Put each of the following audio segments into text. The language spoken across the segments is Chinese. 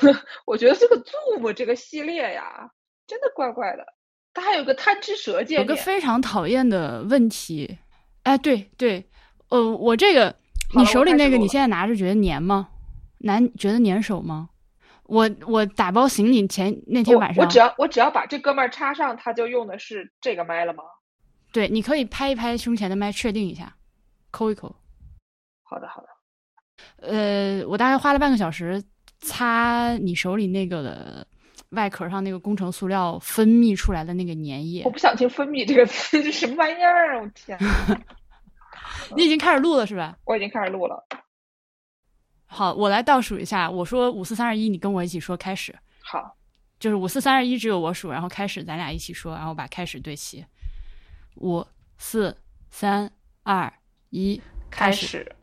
我觉得这个 Zoom 这个系列呀，真的怪怪的。它还有个贪吃蛇界面，有个非常讨厌的问题。哎，对对，呃，我这个你手里那个，你现在拿着觉得粘吗？难，觉得粘手吗？我我打包行李前那天晚上，我只要我只要把这哥们儿插上，他就用的是这个麦了吗？对，你可以拍一拍胸前的麦，确定一下，抠一抠。好的好的。呃，我大概花了半个小时擦你手里那个的外壳上那个工程塑料分泌出来的那个粘液。我不想听“分泌”这个词，这什么玩意儿啊！我天。你已经开始录了是吧？我已经开始录了。好，我来倒数一下。我说五四三二一，你跟我一起说开始。好，就是五四三二一，只有我数，然后开始，咱俩一起说，然后把开始对齐。五四三二一，开始。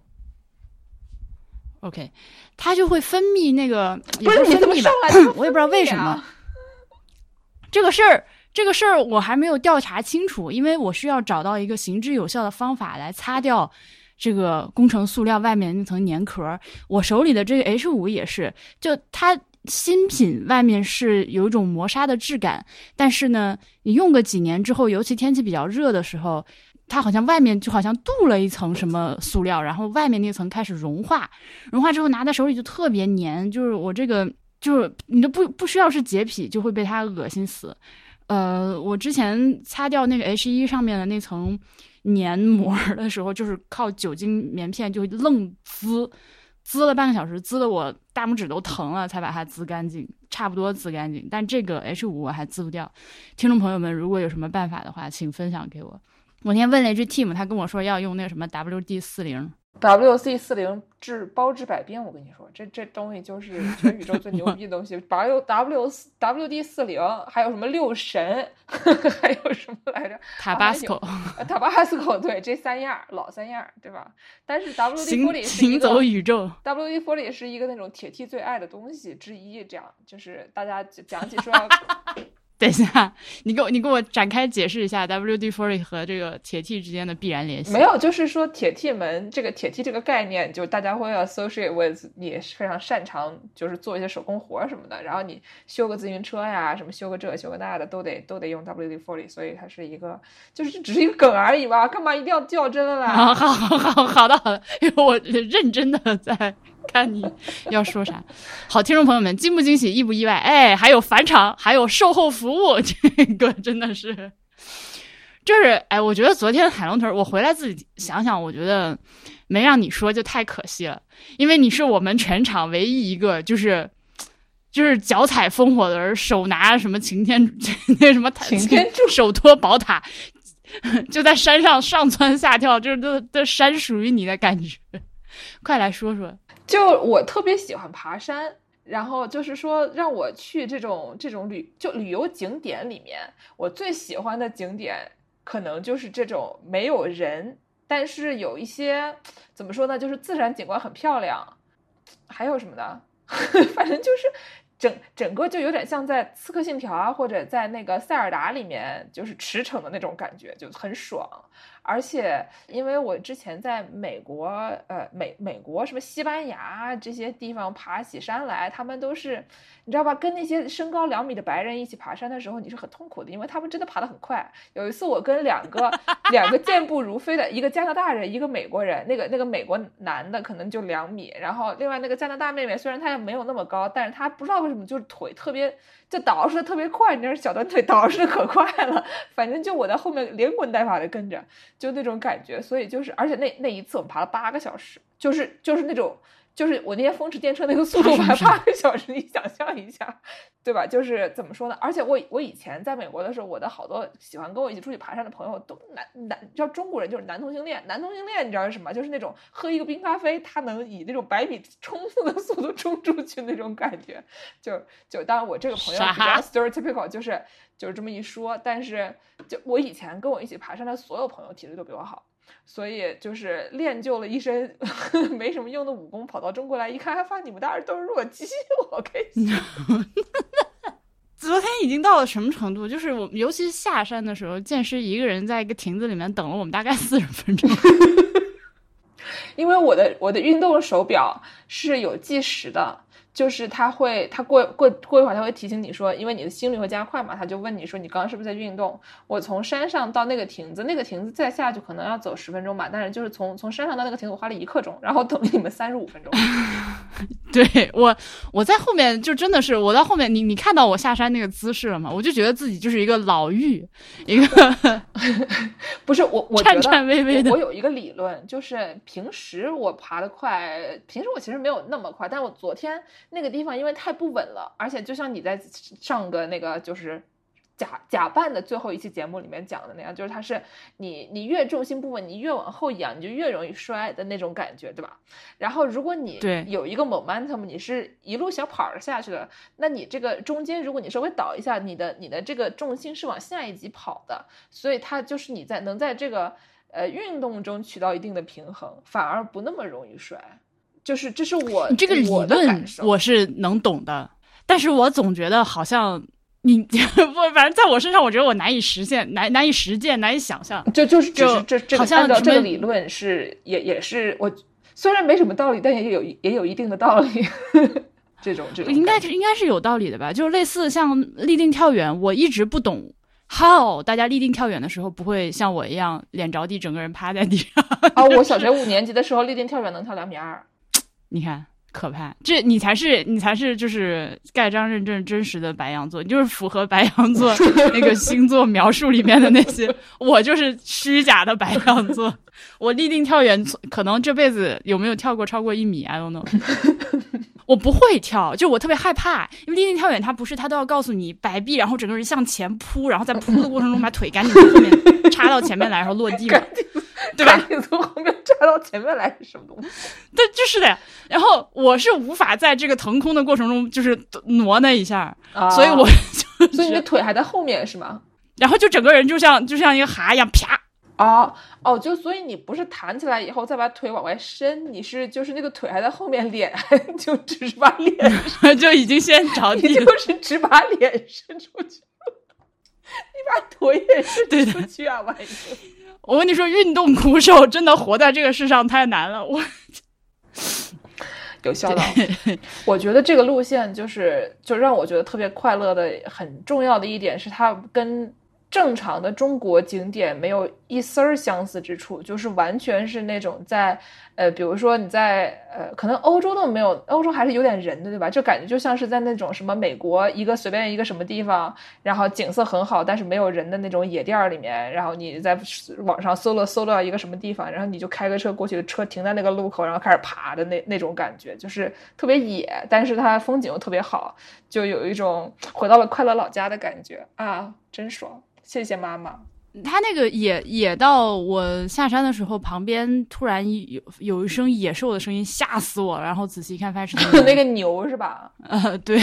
OK，它就会分泌那个，不是分泌吧？我也不知道为什么。这个事儿，这个事儿我还没有调查清楚，因为我需要找到一个行之有效的方法来擦掉。这个工程塑料外面那层粘壳，我手里的这个 H 五也是，就它新品外面是有一种磨砂的质感，但是呢，你用个几年之后，尤其天气比较热的时候，它好像外面就好像镀了一层什么塑料，然后外面那层开始融化，融化之后拿在手里就特别粘，就是我这个就是你都不不需要是洁癖就会被它恶心死。呃，我之前擦掉那个 H 一上面的那层。粘膜的时候，就是靠酒精棉片就愣滋，滋了半个小时，滋的我大拇指都疼了，才把它滋干净，差不多滋干净。但这个 H 五我还滋不掉。听众朋友们，如果有什么办法的话，请分享给我。我那天问了一句 Team，他跟我说要用那个什么 WD 四零。WC 四零治包治百病，我跟你说，这这东西就是全宇宙最牛 逼的东西。W W WD 四零，还有什么六神，还有什么来着？塔巴斯科，塔巴斯科，对，这三样老三样，对吧？但是 WD 玻璃行走宇宙，WD 玻璃是一个那种铁 T 最爱的东西之一，这样就是大家讲起说。等一下，你给我你给我展开解释一下 WD-40 和这个铁 T 之间的必然联系。没有，就是说铁 T 门这个铁 T 这个概念，就大家会 associate with 你非常擅长，就是做一些手工活什么的。然后你修个自行车呀，什么修个这修个那的，都得都得用 WD-40，所以它是一个，就是只是一个梗而已吧？干嘛一定要较真了啦？好好好好的好的，因为我认真的在。看你要说啥，好，听众朋友们，惊不惊喜，意不意外？哎，还有返场，还有售后服务，这个真的是，就是哎，我觉得昨天海龙屯，我回来自己想想，我觉得没让你说就太可惜了，因为你是我们全场唯一一个就是就是脚踩烽火的人，手拿什么擎天 那什么擎天柱，手托宝塔，就在山上上蹿下跳，就是这这山属于你的感觉，快来说说。就我特别喜欢爬山，然后就是说让我去这种这种旅就旅游景点里面，我最喜欢的景点可能就是这种没有人，但是有一些怎么说呢，就是自然景观很漂亮，还有什么的，反正就是整整个就有点像在《刺客信条》啊，或者在那个塞尔达里面就是驰骋的那种感觉，就很爽。而且，因为我之前在美国，呃，美美国什么西班牙这些地方爬起山来，他们都是，你知道吧？跟那些身高两米的白人一起爬山的时候，你是很痛苦的，因为他们真的爬得很快。有一次，我跟两个两个健步如飞的，一个加拿大人，一个美国人，那个那个美国男的可能就两米，然后另外那个加拿大妹妹虽然她也没有那么高，但是她不知道为什么就是腿特别。就倒饬的特别快，你知道小短腿倒饬的可快了，反正就我在后面连滚带爬的跟着，就那种感觉。所以就是，而且那那一次我们爬了八个小时，就是就是那种。就是我那天风驰电掣那个速度还八个小时，你想象一下，对吧？就是怎么说呢？而且我我以前在美国的时候，我的好多喜欢跟我一起出去爬山的朋友都男男，你知道中国人就是男同性恋，男同性恋你知道是什么？就是那种喝一个冰咖啡，他能以那种百米冲刺的速度冲出去那种感觉。就就当然我这个朋友比较 stereotypical，就是就是这么一说，但是就我以前跟我一起爬山的所有朋友体力都比我好。所以就是练就了一身 没什么用的武功，跑到中国来一看，还发现你们大人都是弱鸡，我开心。昨天已经到了什么程度？就是我们尤其是下山的时候，剑师一个人在一个亭子里面等了我们大概四十分钟。因为我的我的运动手表是有计时的，就是他会，他过过过一会儿他会提醒你说，因为你的心率会加快嘛，他就问你说你刚刚是不是在运动？我从山上到那个亭子，那个亭子再下去可能要走十分钟吧，但是就是从从山上到那个亭子我花了一刻钟，然后等了你们三十五分钟。对我，我在后面就真的是我到后面，你你看到我下山那个姿势了吗？我就觉得自己就是一个老妪，一个 不是我，我颤颤巍巍的。我有一个理论，就是平时我爬得快，平时我其实没有那么快，但我昨天那个地方因为太不稳了，而且就像你在上个那个就是。假假扮的最后一期节目里面讲的那样，就是它是你你越重心不稳，你越往后仰，你就越容易摔的那种感觉，对吧？然后如果你有一个 momentum，你是一路小跑下去的，那你这个中间如果你稍微倒一下，你的你的这个重心是往下一级跑的，所以它就是你在能在这个呃运动中取到一定的平衡，反而不那么容易摔。就是这是我这个理论我是能懂的，但是我总觉得好像。你 不，反正在我身上，我觉得我难以实现，难难以实践，难以想象。就就是就这这好像这个理论是也也是我虽然没什么道理，但也有也有一定的道理。这种这种应该是应该是有道理的吧？就是类似像立定跳远，我一直不懂 how 大家立定跳远的时候不会像我一样脸着地，整个人趴在地上。啊，我小学五年级的时候立定跳远能跳两米二，你看。可怕，这你才是你才是就是盖章认证真实的白羊座，你就是符合白羊座 那个星座描述里面的那些。我就是虚假的白羊座，我立定跳远，可能这辈子有没有跳过超过一米，I don't know。我不会跳，就我特别害怕，因为立定跳远它不是它都要告诉你摆臂，然后整个人向前扑，然后在扑的过程中把腿赶紧从后面插到前面来，然后落地嘛。对吧？你从后面扎到前面来是什么东西？对，就是的。然后我是无法在这个腾空的过程中，就是挪那一下，所以我就所以你的腿还在后面是吗？然后就整个人就像就像一个蛤一样，啪！哦哦，就所以你不是弹起来以后再把腿往外伸，你是就是那个腿还在后面，脸就只是把脸 就已经先着地，就是只把脸伸出去，你把腿也伸出去啊，万一。我跟你说，运动鼓手真的活在这个世上太难了。我 有效的，我觉得这个路线就是就让我觉得特别快乐的，很重要的一点是它跟。正常的中国景点没有一丝儿相似之处，就是完全是那种在，呃，比如说你在，呃，可能欧洲都没有，欧洲还是有点人的，对吧？就感觉就像是在那种什么美国一个随便一个什么地方，然后景色很好，但是没有人的那种野店儿里面，然后你在网上搜了搜到一个什么地方，然后你就开个车过去，车停在那个路口，然后开始爬的那那种感觉，就是特别野，但是它风景又特别好，就有一种回到了快乐老家的感觉啊，真爽。谢谢妈妈。他那个野野到我下山的时候，旁边突然有有一声野兽的声音，吓死我了。然后仔细一看，发现是那个 牛是吧？呃，对，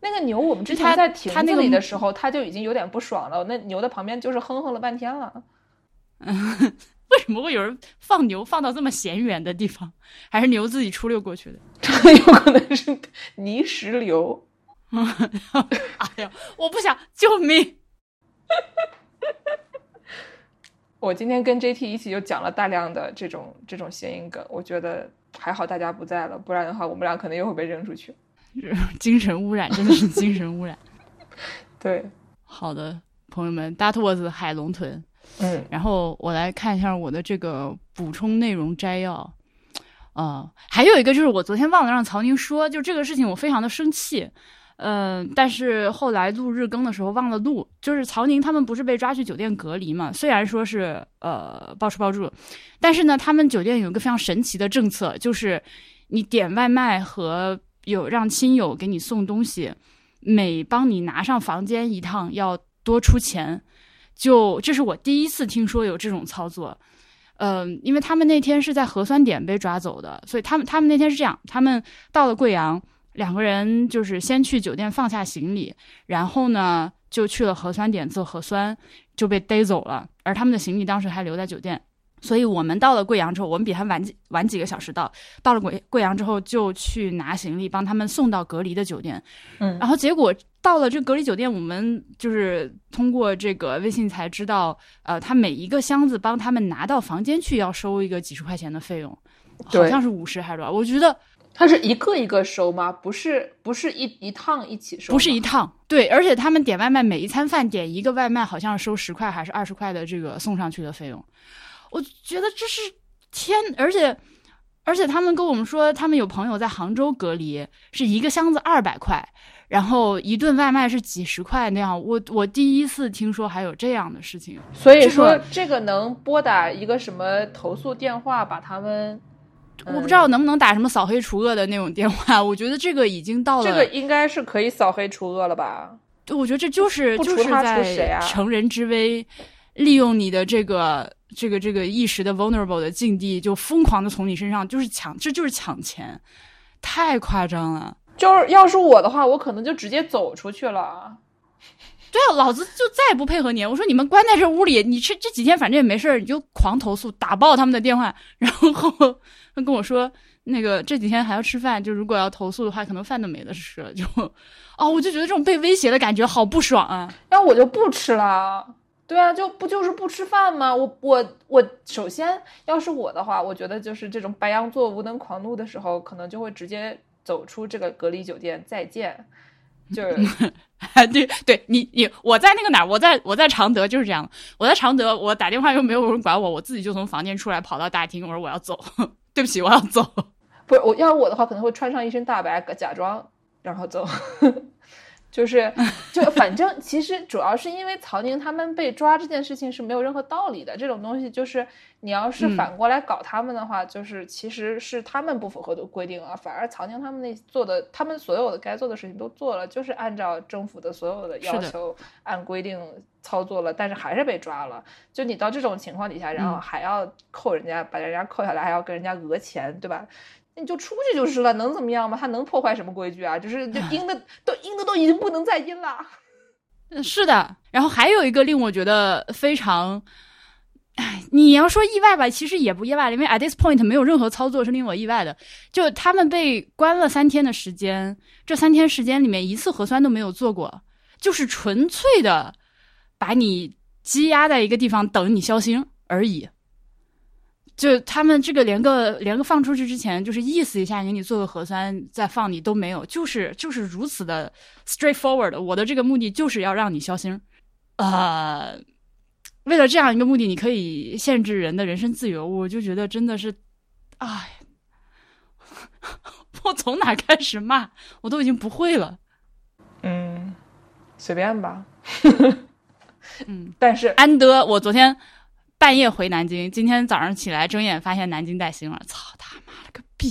那个牛，我们之前在亭子里的时候，他就已经有点不爽了。那牛的旁边就是哼哼了半天了。嗯为什么会有人放牛放到这么闲远的地方？还是牛自己出溜过去的？这 有可能是泥石流。哎呀，我不想救命！我今天跟 JT 一起又讲了大量的这种这种谐音梗，我觉得还好大家不在了，不然的话我们俩可能又会被扔出去。精神污染真的是精神污染。对，好的，朋友们，大兔子海龙屯。嗯，然后我来看一下我的这个补充内容摘要。啊，还有一个就是我昨天忘了让曹宁说，就这个事情我非常的生气。嗯，但是后来录日更的时候忘了录，就是曹宁他们不是被抓去酒店隔离嘛？虽然说是呃包吃包住，但是呢，他们酒店有一个非常神奇的政策，就是你点外卖和有让亲友给你送东西，每帮你拿上房间一趟要多出钱。就这是我第一次听说有这种操作。嗯，因为他们那天是在核酸点被抓走的，所以他们他们那天是这样，他们到了贵阳。两个人就是先去酒店放下行李，然后呢就去了核酸点做核酸，就被逮走了。而他们的行李当时还留在酒店，所以我们到了贵阳之后，我们比他晚几晚几个小时到。到了贵贵阳之后，就去拿行李，帮他们送到隔离的酒店。嗯，然后结果到了这隔离酒店，我们就是通过这个微信才知道，呃，他每一个箱子帮他们拿到房间去要收一个几十块钱的费用，好像是五十还是多少？我觉得。它是一个一个收吗？不是，不是一一趟一起收，不是一趟。对，而且他们点外卖，每一餐饭点一个外卖，好像收十块还是二十块的这个送上去的费用。我觉得这是天，而且而且他们跟我们说，他们有朋友在杭州隔离，是一个箱子二百块，然后一顿外卖是几十块那样。我我第一次听说还有这样的事情，所以说这个能拨打一个什么投诉电话，把他们。我不知道能不能打什么扫黑除恶的那种电话，我觉得这个已经到了。这个应该是可以扫黑除恶了吧？对，我觉得这就是就是在乘人之危，利用你的这个这个这个一时的 vulnerable 的境地，就疯狂的从你身上就是抢，这就是抢钱，太夸张了。就是要是我的话，我可能就直接走出去了。对啊，老子就再也不配合你。我说你们关在这屋里，你这这几天反正也没事儿，你就狂投诉，打爆他们的电话，然后 他跟我说，那个这几天还要吃饭，就如果要投诉的话，可能饭都没得吃了。就，哦，我就觉得这种被威胁的感觉好不爽啊！那我就不吃了。对啊，就不就是不吃饭吗？我我我，首先要是我的话，我觉得就是这种白羊座无能狂怒的时候，可能就会直接走出这个隔离酒店，再见。就是，对对，你你我在那个哪儿，我在我在常德就是这样。我在常德，我打电话又没有人管我，我自己就从房间出来跑到大厅，我说我要走，对不起，我要走。不是我要我的话，可能会穿上一身大白，假装然后走。就是，就反正其实主要是因为曹宁他们被抓这件事情是没有任何道理的。这种东西就是你要是反过来搞他们的话，就是其实是他们不符合的规定啊。反而曹宁他们那做的，他们所有的该做的事情都做了，就是按照政府的所有的要求按规定操作了，但是还是被抓了。就你到这种情况底下，然后还要扣人家，把人家扣下来，还要跟人家讹钱，对吧？你就出去就是了，能怎么样吗？他能破坏什么规矩啊？就是就阴的都阴的都已经不能再阴了。嗯，是的。然后还有一个令我觉得非常，哎，你要说意外吧，其实也不意外，因为 at this point 没有任何操作是令我意外的。就他们被关了三天的时间，这三天时间里面一次核酸都没有做过，就是纯粹的把你积压在一个地方等你消星而已。就他们这个连个连个放出去之前，就是意思一下给你做个核酸再放你都没有，就是就是如此的 straightforward。我的这个目的就是要让你消星，呃，为了这样一个目的，你可以限制人的人身自由，我就觉得真的是，哎，我从哪开始骂，我都已经不会了。嗯，随便吧。嗯，但是安德，我昨天。半夜回南京，今天早上起来睁眼发现南京带星了，操他妈了个逼！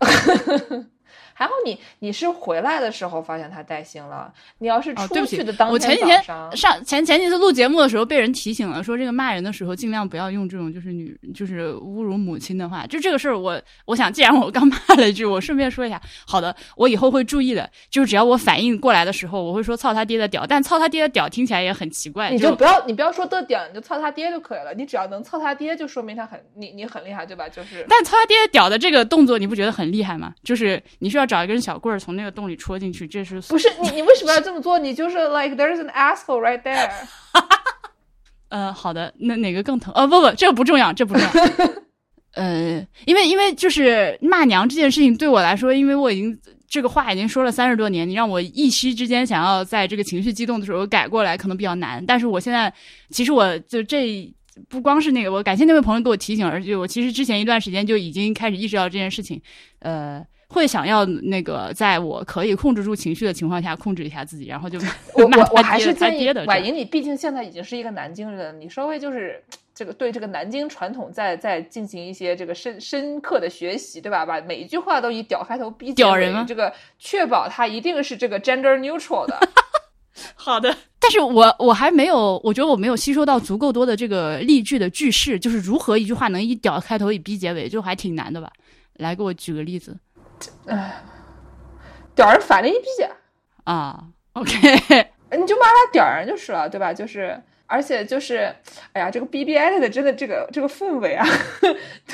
还好你你是回来的时候发现他带星了，你要是出去的当天我前几天上前前几次录节目的时候被人提醒了，说这个骂人的时候尽量不要用这种就是女就是侮辱母亲的话。就这个事儿，我我想既然我刚骂了一句，我顺便说一下，好的，我以后会注意的。就是只要我反应过来的时候，我会说操他爹的屌，但操他爹的屌听起来也很奇怪。你就不要你不要说的屌，你就操他爹就可以了。你只要能操他爹，就说明他很你你很厉害，对吧？就是。但操他爹的屌的这个动作，你不觉得很厉害吗？就是你需要找一根小棍儿。从那个洞里戳进去，这是不是你？你为什么要这么做？你就是 like there's an asshole right there。呃，好的，那哪个更疼？哦，不不，这个不重要，这不重要。呃，因为因为就是骂娘这件事情对我来说，因为我已经这个话已经说了三十多年，你让我一夕之间想要在这个情绪激动的时候改过来，可能比较难。但是我现在其实我就这不光是那个，我感谢那位朋友给我提醒，而且我其实之前一段时间就已经开始意识到这件事情。呃。会想要那个，在我可以控制住情绪的情况下，控制一下自己，然后就我 我我还是建议婉莹，你毕竟现在已经是一个南京人，你稍微就是这个对这个南京传统再再进行一些这个深深刻的学习，对吧？把每一句话都以屌开头，逼屌人，这个确保它一定是这个 gender neutral 的。好的，但是我我还没有，我觉得我没有吸收到足够多的这个例句的句式，就是如何一句话能以屌开头，以逼结尾，就还挺难的吧？来，给我举个例子。哎，屌人反了一逼啊！OK，你就骂他屌人就是了，对吧？就是，而且就是，哎呀，这个 BBI 的真的这个这个氛围啊，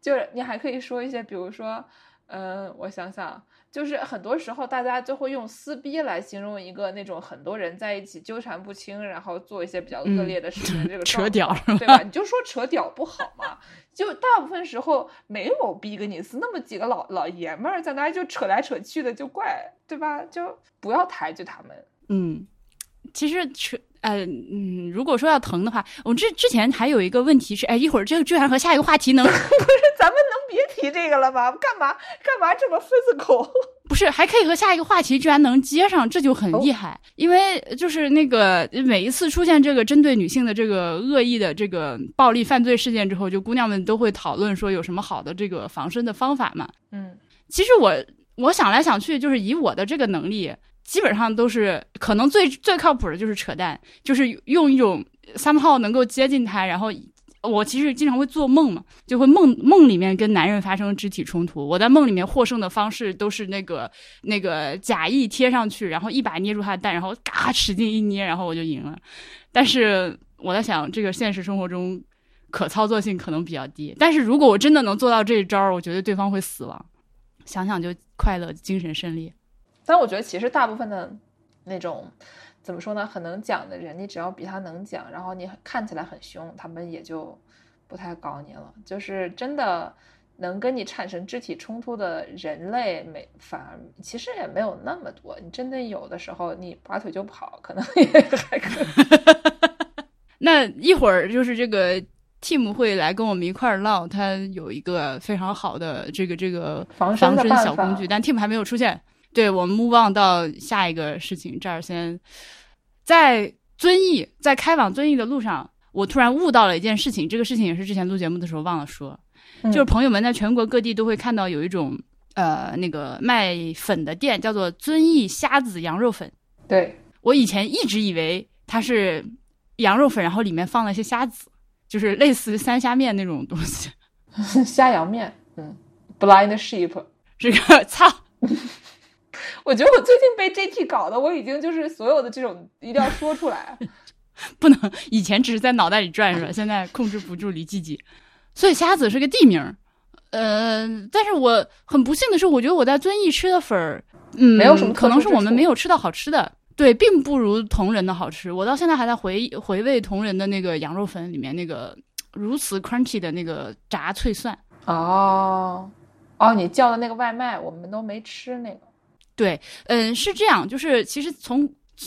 就是你还可以说一些，比如说，嗯，我想想，就是很多时候大家就会用撕逼来形容一个那种很多人在一起纠缠不清，然后做一些比较恶劣的事情，这个扯屌对吧？你就说扯屌不好吗？就大部分时候没有比格尼斯那么几个老老爷们儿在那就扯来扯去的，就怪对吧？就不要抬举他们。嗯，其实扯。呃嗯，如果说要疼的话，我之之前还有一个问题是，哎，一会儿这个居然和下一个话题能 不是？咱们提这个了吗？干嘛干嘛这么 physical？不是，还可以和下一个话题居然能接上，这就很厉害。因为就是那个每一次出现这个针对女性的这个恶意的这个暴力犯罪事件之后，就姑娘们都会讨论说有什么好的这个防身的方法嘛。嗯，其实我我想来想去，就是以我的这个能力。基本上都是可能最最靠谱的就是扯淡，就是用一种三炮能够接近他，然后我其实经常会做梦嘛，就会梦梦里面跟男人发生肢体冲突。我在梦里面获胜的方式都是那个那个假意贴上去，然后一把捏住他的蛋，然后嘎使劲一捏，然后我就赢了。但是我在想，这个现实生活中可操作性可能比较低。但是如果我真的能做到这一招，我觉得对方会死亡。想想就快乐，精神胜利。但我觉得其实大部分的那种怎么说呢，很能讲的人，你只要比他能讲，然后你看起来很凶，他们也就不太搞你了。就是真的能跟你产生肢体冲突的人类，没反而其实也没有那么多。你真的有的时候你拔腿就跑，可能 也还可以。那一会儿就是这个 team 会来跟我们一块儿唠，他有一个非常好的这个这个防身小工具，但 team 还没有出现。对我们 move on 到下一个事情，这儿先在遵义，在开往遵义的路上，我突然悟到了一件事情。这个事情也是之前录节目的时候忘了说，就是朋友们在全国各地都会看到有一种呃那个卖粉的店，叫做遵义虾子羊肉粉。对我以前一直以为它是羊肉粉，然后里面放了一些虾子，就是类似三虾面那种东西。虾羊面，嗯，blind sheep，这个操。我觉得我最近被 JT 搞的，我已经就是所有的这种一定要说出来，不能以前只是在脑袋里转转，现在控制不住李季季。所以瞎子是个地名，呃，但是我很不幸的是，我觉得我在遵义吃的粉儿，嗯，没有什么，可能是我们没有吃到好吃的，对，并不如同仁的好吃。我到现在还在回回味同仁的那个羊肉粉里面那个如此 crunchy 的那个炸脆蒜。哦，哦，你叫的那个外卖，我们都没吃那个。对，嗯，是这样，就是其实从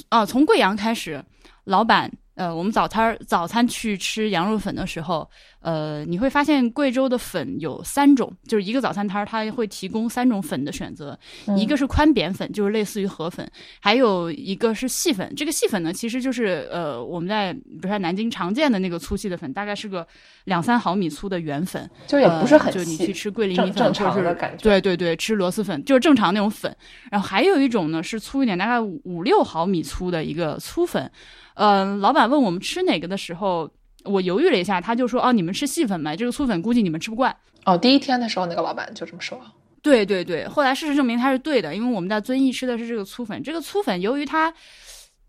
啊从贵阳开始，老板。呃，我们早餐早餐去吃羊肉粉的时候，呃，你会发现贵州的粉有三种，就是一个早餐摊儿，它会提供三种粉的选择，一个是宽扁粉，就是类似于河粉，还有一个是细粉。这个细粉呢，其实就是呃，我们在比如说南京常见的那个粗细的粉，大概是个两三毫米粗的圆粉，就也不是很细。就你去吃桂林米粉，或者是对对对，吃螺蛳粉就是正常那种粉。然后还有一种呢是粗一点，大概五六毫米粗的一个粗粉。嗯，老板问我们吃哪个的时候，我犹豫了一下，他就说：“哦，你们吃细粉吗？这个粗粉估计你们吃不惯。”哦，第一天的时候那个老板就这么说。对对对，后来事实证明他是对的，因为我们在遵义吃的是这个粗粉。这个粗粉由于它，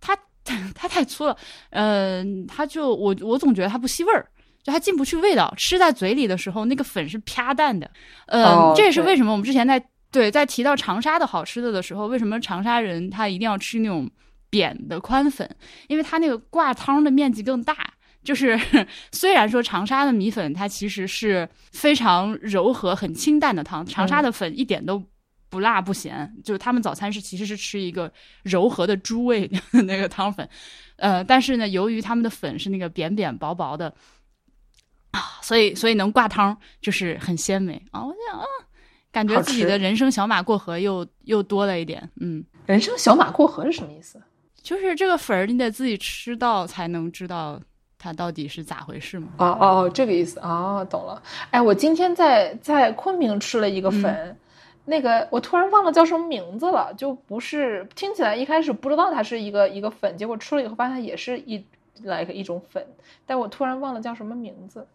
它它 太粗了，嗯，它就我我总觉得它不吸味儿，就它进不去味道，吃在嘴里的时候那个粉是啪淡的。嗯，这也是为什么我们之前在对在提到长沙的好吃的的时候，为什么长沙人他一定要吃那种。扁的宽粉，因为它那个挂汤的面积更大。就是 虽然说长沙的米粉它其实是非常柔和、很清淡的汤，长沙的粉一点都不辣不咸。就是他们早餐是其实是吃一个柔和的猪味那个汤粉，呃，但是呢，由于他们的粉是那个扁扁薄薄的啊，所以所以能挂汤就是很鲜美啊。我想啊，感觉自己的人生小马过河又又多了一点。嗯，人生小马过河是什么意思？就是这个粉儿，你得自己吃到才能知道它到底是咋回事嘛。哦哦哦，这个意思哦，懂了。哎，我今天在在昆明吃了一个粉，那个我突然忘了叫什么名字了，就不是听起来一开始不知道它是一个一个粉，结果吃了以后发现也是一来个一种粉，但我突然忘了叫什么名字。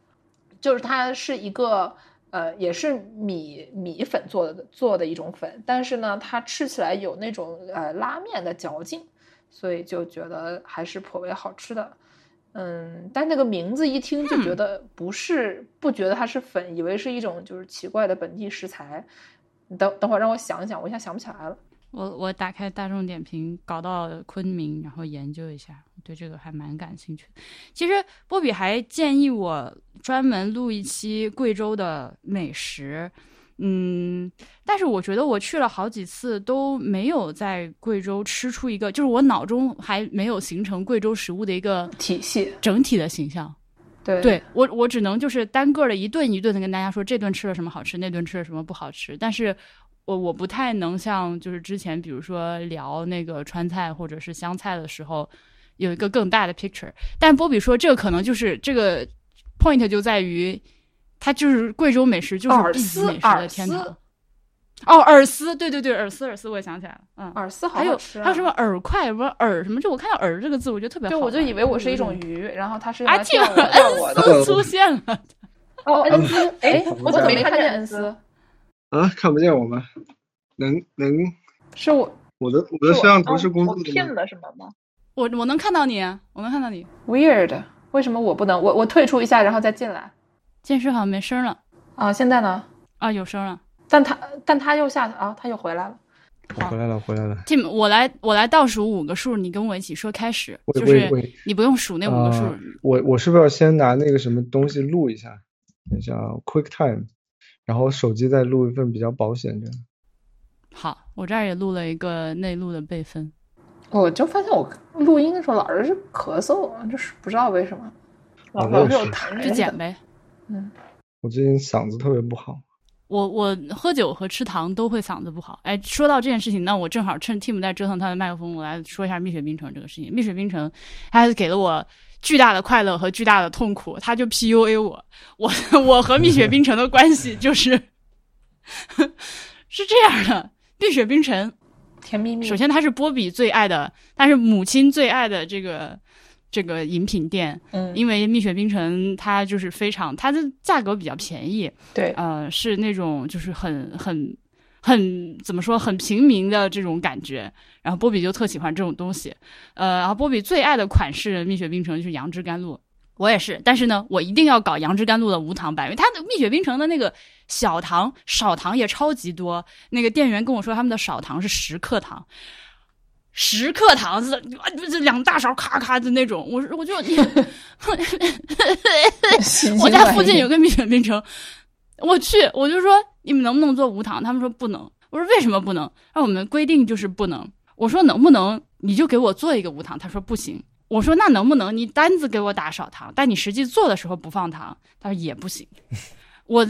就是它是一个呃，也是米米粉做的做的一种粉，但是呢，它吃起来有那种呃拉面的嚼劲。所以就觉得还是颇为好吃的，嗯，但那个名字一听就觉得不是，不觉得它是粉，以为是一种就是奇怪的本地食材，你等等会儿让我想一想，我一下想不起来了。我我打开大众点评，搞到昆明，然后研究一下，对这个还蛮感兴趣的。其实波比还建议我专门录一期贵州的美食，嗯，但是我觉得我去了好几次都没有在贵州吃出一个，就是我脑中还没有形成贵州食物的一个体系，整体的形象。对，对我我只能就是单个的一顿一顿的跟大家说这顿吃了什么好吃，那顿吃了什么不好吃，但是。我我不太能像就是之前比如说聊那个川菜或者是湘菜的时候有一个更大的 picture，但波比说这个可能就是这个 point 就在于它就是贵州美食就是 B 级美食的天堂。哦，饵丝，对对对，饵丝饵丝，我也想起来了，嗯，饵丝还有还有什么饵块什么饵什么，就我看到饵这个字，我觉得特别好，就我就以为我是一种鱼，然后它是啊，叫恩丝出现了，哦，恩丝，哎，我怎么没看见恩丝？啊，看不见我吗？能能是我我的我的摄像头是工作的骗了什么吗？我我能看到你，我能看到你。Weird，为什么我不能？我我退出一下，然后再进来。键师好像没声了啊，现在呢？啊，有声了。但他但他又下啊，他又回来了。回来了，回来了。Tim，我来我来倒数五个数，你跟我一起说开始，就是你不用数那五个数。我我是不是要先拿那个什么东西录一下？等一下，QuickTime，然后手机再录一份比较保险的。好，我这儿也录了一个内录的备份。我就发现我录音的时候老是咳嗽，就是不知道为什么，老是有痰。就剪呗。嗯，我最近嗓子特别不好。我我喝酒和吃糖都会嗓子不好。哎，说到这件事情，那我正好趁 Tim 在折腾他的麦克风，我来说一下蜜雪冰城这个事情。蜜雪冰城，它给了我巨大的快乐和巨大的痛苦。他就 PUA 我，我 我和蜜雪冰城的关系就是 是这样的。蜜雪冰城，甜蜜蜜。首先，它是波比最爱的，它是母亲最爱的这个这个饮品店。嗯，因为蜜雪冰城它就是非常，它的价格比较便宜。对，呃，是那种就是很很很怎么说，很平民的这种感觉。然后波比就特喜欢这种东西。呃，然后波比最爱的款式蜜雪冰城就是杨枝甘露。我也是，但是呢，我一定要搞杨枝甘露的无糖版，因为它的蜜雪冰城的那个小糖少糖也超级多。那个店员跟我说，他们的少糖是十克糖，十克糖是这两大勺咔咔的那种。我说，我就你，我家附近有个蜜雪冰城，我去，我就说你们能不能做无糖？他们说不能。我说为什么不能？那我们规定就是不能。我说能不能你就给我做一个无糖？他说不行。我说那能不能你单子给我打少糖，但你实际做的时候不放糖？他说也不行。我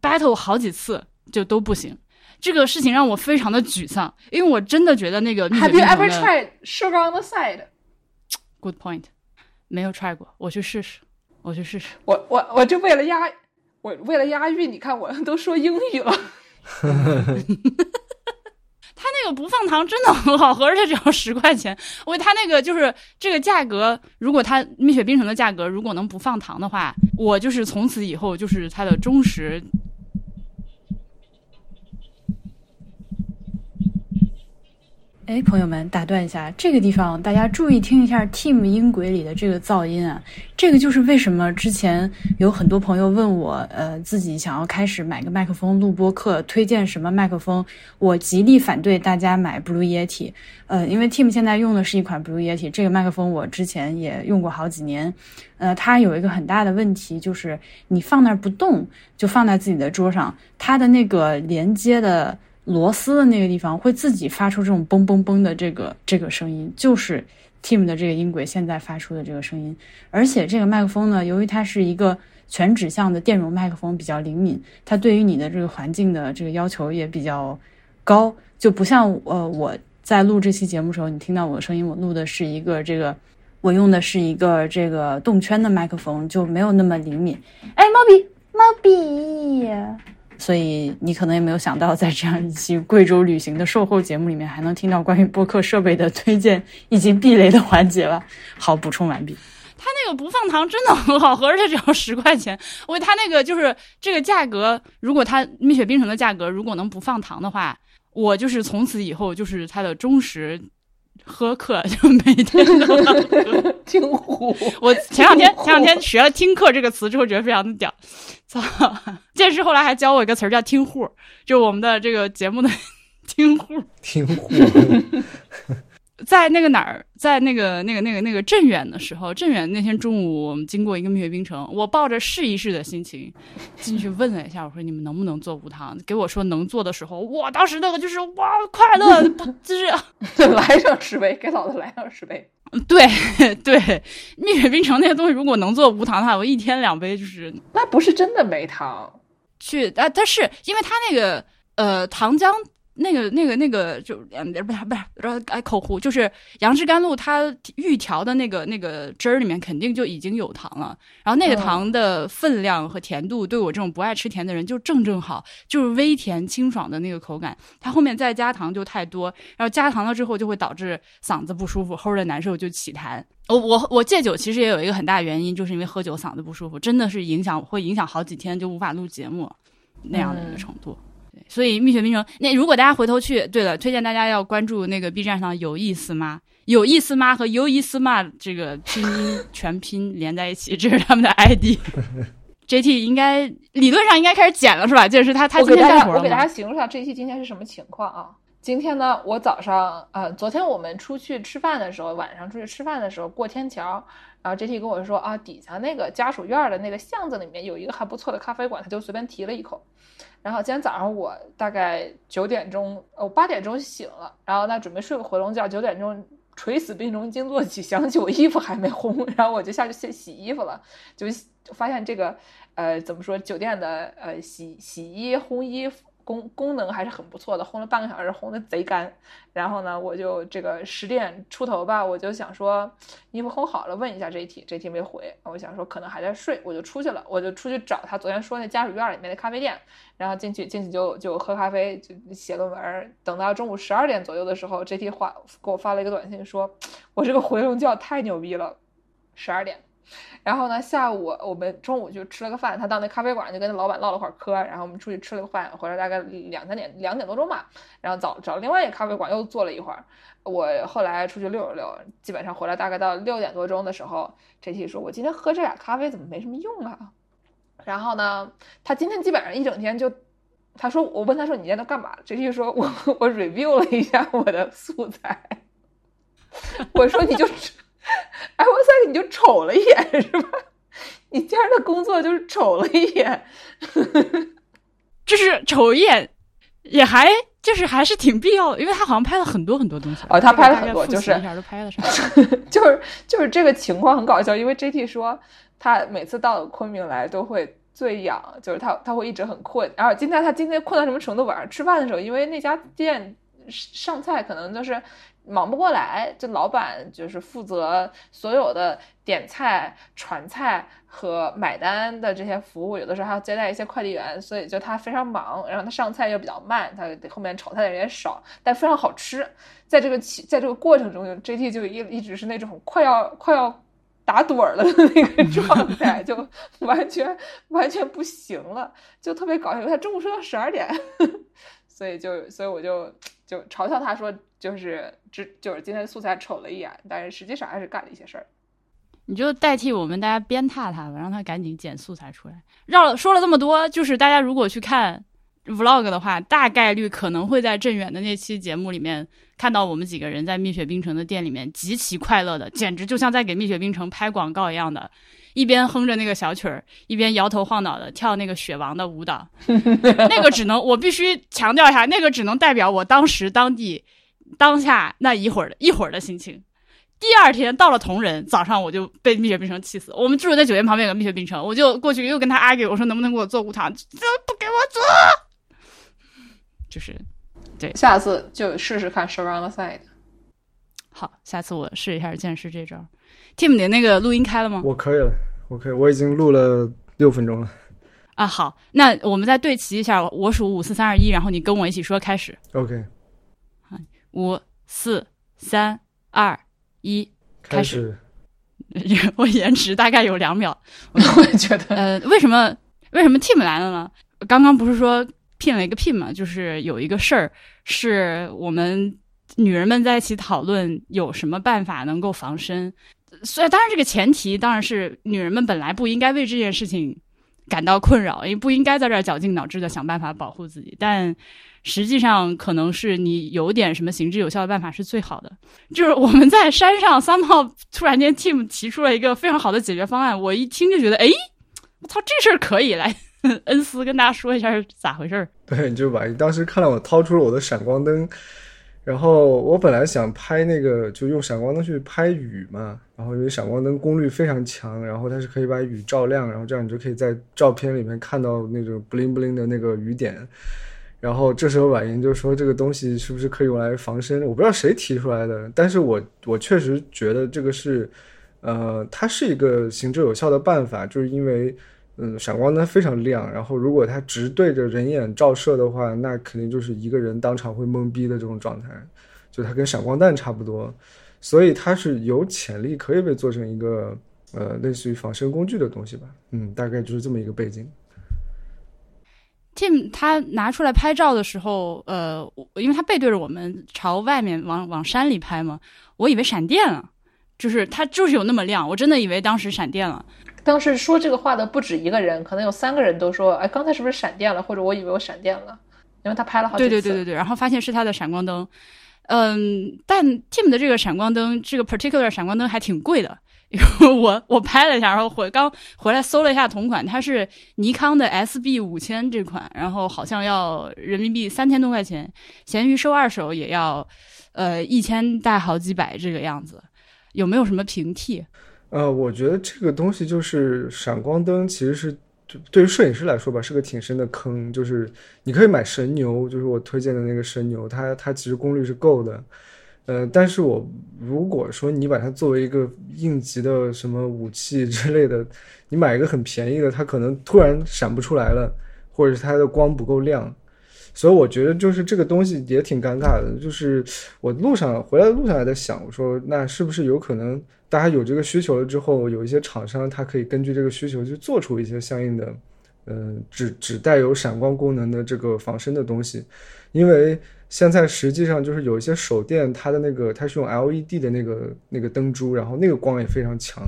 battle 好几次就都不行，这个事情让我非常的沮丧，因为我真的觉得那个 Have you ever tried sugar on the side？Good point，没有 try 过，我去试试，我去试试。我我我就为了押，我为了押韵，你看我都说英语了。他那个不放糖真的很好喝，而且只要十块钱。我他那个就是这个价格，如果他蜜雪冰城的价格如果能不放糖的话，我就是从此以后就是他的忠实。哎，朋友们，打断一下，这个地方大家注意听一下 Team 音轨里的这个噪音啊，这个就是为什么之前有很多朋友问我，呃，自己想要开始买个麦克风录播课，推荐什么麦克风？我极力反对大家买 Blue Yeti，呃，因为 Team 现在用的是一款 Blue Yeti，这个麦克风我之前也用过好几年，呃，它有一个很大的问题，就是你放那儿不动，就放在自己的桌上，它的那个连接的。螺丝的那个地方会自己发出这种嘣嘣嘣的这个这个声音，就是 Team 的这个音轨现在发出的这个声音。而且这个麦克风呢，由于它是一个全指向的电容麦克风，比较灵敏，它对于你的这个环境的这个要求也比较高，就不像呃我在录这期节目的时候，你听到我的声音，我录的是一个这个我用的是一个这个动圈的麦克风，就没有那么灵敏。哎，猫比，猫比。所以你可能也没有想到，在这样一期贵州旅行的售后节目里面，还能听到关于播客设备的推荐以及避雷的环节吧。好，补充完毕。它那个不放糖真的很好喝，而且只要十块钱。我它那个就是这个价格，如果它蜜雪冰城的价格如果能不放糖的话，我就是从此以后就是它的忠实喝课，就每天都要喝。听虎，我前两天前两天学了“听课”这个词之后，觉得非常的屌。操！剑师后来还教我一个词儿叫“听户”，就我们的这个节目的 听户。听户，在那个哪儿，在那个那个那个那个镇远的时候，镇远那天中午我们经过一个蜜雪冰城，我抱着试一试的心情进去问了一下，我说你们能不能做无糖？给我说能做的时候，我当时那个就是哇快乐，不就是来上十杯，给老子来上十杯。对对，蜜雪冰城那些东西如果能做无糖的话，我一天两杯就是那不是真的没糖，去啊，但是因为它那个呃糖浆。那个、那个、那个，就嗯，不是不是，哎，口糊，就是杨枝甘露，它预调的那个那个汁儿里面肯定就已经有糖了，然后那个糖的分量和甜度，对我这种不爱吃甜的人就正正好，就是微甜清爽的那个口感。它后面再加糖就太多，然后加糖了之后就会导致嗓子不舒服，齁的难受，就起痰。我我我戒酒其实也有一个很大原因，就是因为喝酒嗓子不舒服，真的是影响会影响好几天，就无法录节目那样的一个程度。所以蜜雪冰城，那如果大家回头去，对了，推荐大家要关注那个 B 站上有意思吗？有意思吗？和有意思吗这个拼音全拼连在一起，这是他们的 ID。JT 应该理论上应该开始剪了是吧？就是他他今我给大家，天干活吗我给大家形容一下 JT 今天是什么情况啊？今天呢，我早上呃，昨天我们出去吃饭的时候，晚上出去吃饭的时候过天桥，然后 JT 跟我说啊，底下那个家属院的那个巷子里面有一个还不错的咖啡馆，他就随便提了一口。然后今天早上我大概九点钟，我八点钟醒了，然后那准备睡个回笼觉，九点钟垂死病中惊坐起，想起我衣服还没烘，然后我就下去先洗衣服了，就发现这个呃怎么说酒店的呃洗洗衣烘衣服功功能还是很不错的，烘了半个小时，烘的贼干。然后呢，我就这个十点出头吧，我就想说衣服烘好了，问一下 JT，JT 没回，我想说可能还在睡，我就出去了，我就出去找他昨天说那家属院里面的咖啡店，然后进去进去就就喝咖啡，就写论文。等到中午十二点左右的时候，JT 发给我发了一个短信说，我这个回笼觉太牛逼了，十二点。然后呢，下午我们中午就吃了个饭，他到那咖啡馆就跟老板唠了会儿嗑，然后我们出去吃了个饭，回来大概两三点两点多钟吧，然后找找另外一个咖啡馆又坐了一会儿。我后来出去溜了溜，基本上回来大概到六点多钟的时候，JT 说：“我今天喝这俩咖啡怎么没什么用啊？”然后呢，他今天基本上一整天就，他说我问他说你今天都干嘛？JT 说我 我 review 了一下我的素材，我说你就。哎，我塞，你就瞅了一眼是吧？你今儿的工作就是瞅了一眼，就是瞅一眼，也还就是还是挺必要的，因为他好像拍了很多很多东西。哦他拍了很多就是一下都拍了啥？就是就是这个情况很搞笑，因为 JT 说他每次到昆明来都会醉氧，就是他他会一直很困，然后今天他今天困到什么程度？晚上吃饭的时候，因为那家店上菜可能就是忙不过来，这老板就是负责所有的点菜、传菜和买单的这些服务，有的时候还要接待一些快递员，所以就他非常忙，然后他上菜又比较慢，他后面炒菜的人也少，但非常好吃。在这个起在这个过程中，JT 就一一直是那种快要快要打盹儿了的那个 状态，就完全完全不行了，就特别搞笑。他中午睡到十二点，所以就所以我就就嘲笑他说，就是只就是今天素材瞅了一眼，但是实际上还是干了一些事儿。你就代替我们大家鞭挞他吧，让他赶紧剪素材出来。绕说了这么多，就是大家如果去看 vlog 的话，大概率可能会在镇远的那期节目里面看到我们几个人在蜜雪冰城的店里面极其快乐的，简直就像在给蜜雪冰城拍广告一样的，一边哼着那个小曲儿，一边摇头晃脑的跳那个雪王的舞蹈。那个只能我必须强调一下，那个只能代表我当时当地当下那一会儿的一会儿的心情。第二天到了同仁，早上我就被蜜雪冰城气死。我们住的在酒店旁边有个蜜雪冰城，我就过去又跟他 argue，我说能不能给我做无糖，这不给我做，就是对下次就试试看 surround the side。好。下次我试一下剑师这招。Tim，你的那个录音开了吗？我可以了，我可以，我已经录了六分钟了。啊，好，那我们再对齐一下，我数五四三二一，然后你跟我一起说开始。OK，五四三二一，开开始。我延迟大概有两秒。我也觉得，呃，为什么为什么 Tim 来了呢？刚刚不是说聘了一个聘嘛，就是有一个事儿是我们女人们在一起讨论有什么办法能够防身。所以当然这个前提当然是女人们本来不应该为这件事情感到困扰，因为不应该在这儿绞尽脑汁的想办法保护自己，但。实际上，可能是你有点什么行之有效的办法是最好的。就是我们在山上三炮突然间 team 提出了一个非常好的解决方案，我一听就觉得，哎，我操，这事儿可以来。恩斯跟大家说一下是咋回事儿。对，就把当时看到我掏出了我的闪光灯，然后我本来想拍那个，就用闪光灯去拍雨嘛。然后因为闪光灯功率非常强，然后它是可以把雨照亮，然后这样你就可以在照片里面看到那种 bling bling 的那个雨点。然后这时候婉莹就说：“这个东西是不是可以用来防身？我不知道谁提出来的，但是我我确实觉得这个是，呃，它是一个行之有效的办法，就是因为，嗯，闪光灯非常亮，然后如果它直对着人眼照射的话，那肯定就是一个人当场会懵逼的这种状态，就它跟闪光弹差不多，所以它是有潜力可以被做成一个，呃，类似于仿生工具的东西吧，嗯，大概就是这么一个背景。” Tim 他拿出来拍照的时候，呃，因为他背对着我们，朝外面往往山里拍嘛，我以为闪电了，就是他就是有那么亮，我真的以为当时闪电了。当时说这个话的不止一个人，可能有三个人都说，哎，刚才是不是闪电了？或者我以为我闪电了，因为他拍了好几次。对对对对对，然后发现是他的闪光灯，嗯，但 Tim 的这个闪光灯，这个 particular 闪光灯还挺贵的。我我拍了一下，然后回刚回来搜了一下同款，它是尼康的 SB 五千这款，然后好像要人民币三千多块钱，闲鱼收二手也要呃一千带好几百这个样子，有没有什么平替？呃，我觉得这个东西就是闪光灯，其实是对于摄影师来说吧，是个挺深的坑。就是你可以买神牛，就是我推荐的那个神牛，它它其实功率是够的。呃，但是我如果说你把它作为一个应急的什么武器之类的，你买一个很便宜的，它可能突然闪不出来了，或者是它的光不够亮，所以我觉得就是这个东西也挺尴尬的。就是我路上回来的路上还在想，我说那是不是有可能大家有这个需求了之后，有一些厂商它可以根据这个需求去做出一些相应的，嗯，只只带有闪光功能的这个防身的东西，因为。现在实际上就是有一些手电，它的那个它是用 LED 的那个那个灯珠，然后那个光也非常强，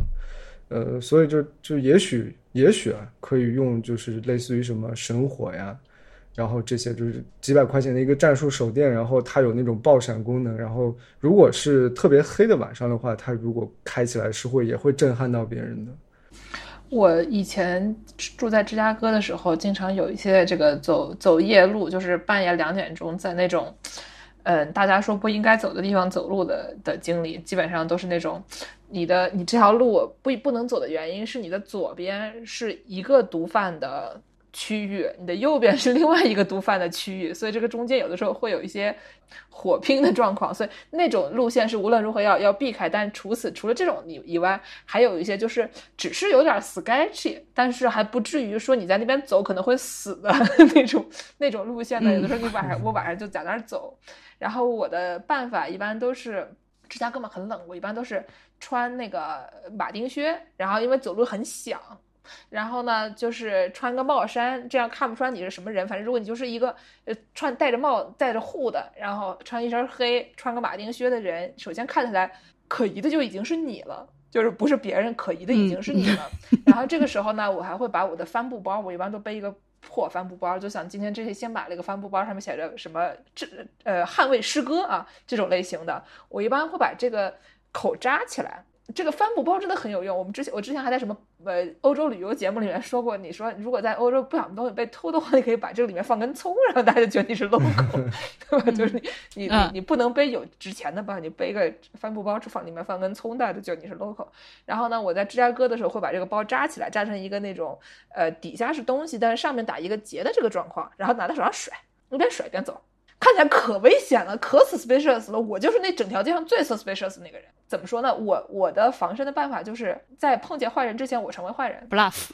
呃，所以就就也许也许啊，可以用就是类似于什么神火呀，然后这些就是几百块钱的一个战术手电，然后它有那种爆闪功能，然后如果是特别黑的晚上的话，它如果开起来是会也会震撼到别人的。我以前住在芝加哥的时候，经常有一些这个走走夜路，就是半夜两点钟在那种，嗯，大家说不应该走的地方走路的的经历，基本上都是那种，你的你这条路不不能走的原因是你的左边是一个毒贩的。区域，你的右边是另外一个毒贩的区域，所以这个中间有的时候会有一些火拼的状况，所以那种路线是无论如何要要避开。但除此除了这种以以外，还有一些就是只是有点 sketchy，但是还不至于说你在那边走可能会死的 那种那种路线呢。有的时候你晚上 我晚上就在那儿走，然后我的办法一般都是芝加哥嘛很冷，我一般都是穿那个马丁靴，然后因为走路很响。然后呢，就是穿个帽衫，这样看不出来你是什么人。反正如果你就是一个呃穿戴着帽、戴着护的，然后穿一身黑、穿个马丁靴的人，首先看起来可疑的就已经是你了，就是不是别人可疑的已经是你了。然后这个时候呢，我还会把我的帆布包，我一般都背一个破帆布包，就想今天这些先买了一个帆布包，上面写着什么这呃捍卫诗歌啊这种类型的，我一般会把这个口扎起来。这个帆布包真的很有用。我们之前我之前还在什么呃欧洲旅游节目里面说过，你说如果在欧洲不小心东西被偷的话，你可以把这个里面放根葱，然后大家就觉得你是 local，对吧？就是你你你你不能背有值钱的吧？你背个帆布包，放里面放根葱，大家就觉得你是 local。然后呢，我在芝加哥的时候会把这个包扎起来，扎成一个那种呃底下是东西，但是上面打一个结的这个状况，然后拿在手上甩，一边甩一边走。看起来可危险了，可 suspicious 了。我就是那整条街上最 suspicious 那个人。怎么说呢？我我的防身的办法就是在碰见坏人之前，我成为坏人。bluff。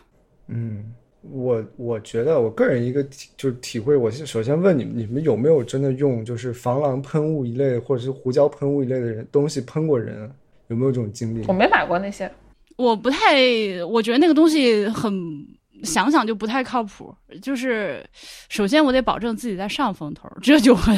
嗯，我我觉得我个人一个体就是体会，我首先问你们，你们有没有真的用就是防狼喷雾一类或者是胡椒喷雾一类的人东西喷过人？有没有这种经历？我没买过那些，我不太，我觉得那个东西很。想想就不太靠谱。就是首先我得保证自己在上风头，这就很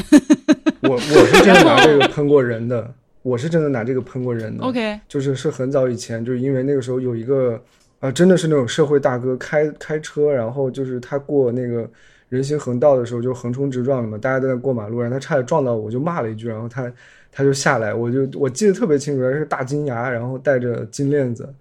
我我是真的拿这个喷过人的，我是真的拿这个喷过人的。OK。就是是很早以前，就是因为那个时候有一个啊、真的是那种社会大哥开开车，然后就是他过那个人行横道的时候就横冲直撞的嘛，大家都在过马路，然后他差点撞到我，我就骂了一句，然后他他就下来，我就我记得特别清楚，他是大金牙，然后戴着金链子，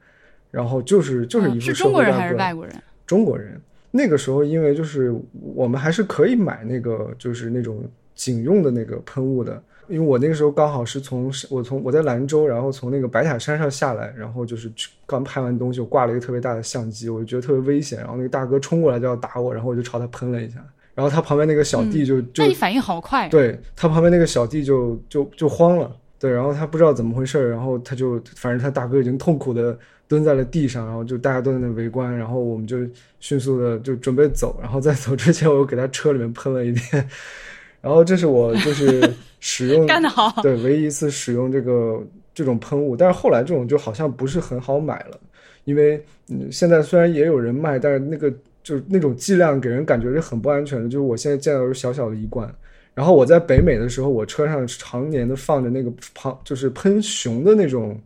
然后就是就是一副嗯是中国人还是外国人？中国人。那个时候，因为就是我们还是可以买那个就是那种警用的那个喷雾的，因为我那个时候刚好是从我从我在兰州，然后从那个白塔山上下来，然后就是去刚拍完东西，我挂了一个特别大的相机，我就觉得特别危险，然后那个大哥冲过来就要打我，然后我就朝他喷了一下，然后他旁边那个小弟就、就那你反应好快。对他旁边那个小弟就就就慌了，对，然后他不知道怎么回事儿，然后他就反正他大哥已经痛苦的蹲在了地上，然后就大家都在那围观，然后我们就迅速的就准备走，然后在走之前我又给他车里面喷了一遍，然后这是我就是使用 干得好。对，唯一一次使用这个这种喷雾，但是后来这种就好像不是很好买了，因为嗯，现在虽然也有人卖，但是那个就是那种剂量给人感觉是很不安全的。就是我现在见到是小小的一罐，然后我在北美的时候，我车上常年的放着那个喷就是喷熊的那种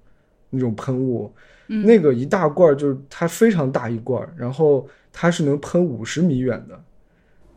那种喷雾，嗯那个一大罐儿就是它非常大一罐儿，然后它是能喷五十米远的。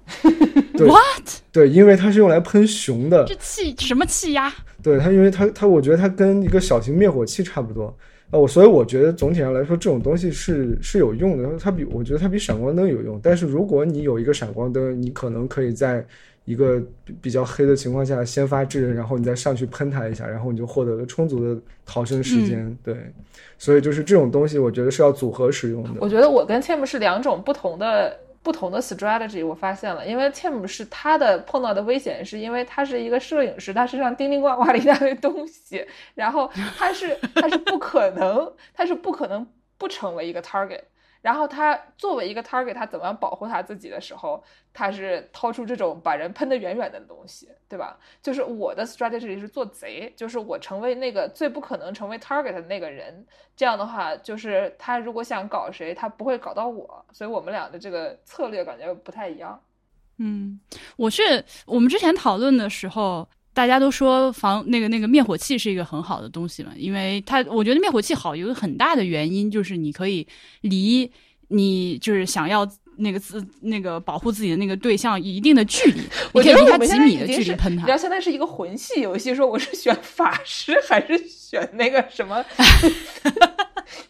对 What？对，因为它是用来喷熊的，这气什么气压？对它，因为它它，我觉得它跟一个小型灭火器差不多。啊，我所以我觉得总体上来说，这种东西是是有用的。它比我觉得它比闪光灯有用。但是如果你有一个闪光灯，你可能可以在一个比比较黑的情况下先发制人，然后你再上去喷他一下，然后你就获得了充足的逃生时间。对，所以就是这种东西，我觉得是要组合使用的。我觉得我跟 Tim 是两种不同的不同的 strategy，我发现了，因为 Tim 是他的碰到的危险，是因为他是一个摄影师，他身上叮叮咣咣的一大堆东西，然后他是他是不可能，他是不可能不成为一个 target。然后他作为一个 target，他怎么样保护他自己的时候，他是掏出这种把人喷得远远的东西，对吧？就是我的 strategy 是做贼，就是我成为那个最不可能成为 target 的那个人。这样的话，就是他如果想搞谁，他不会搞到我。所以我们俩的这个策略感觉不太一样。嗯，我是我们之前讨论的时候，大家都说防那个那个灭火器是一个很好的东西嘛，因为它我觉得灭火器好有一个很大的原因就是你可以离你就是想要。那个自那个保护自己的那个对象一定的距离，你可以离他我觉得我们几米的距离喷它你知。道现在是一个魂系游戏，说我是选法师还是选那个什么？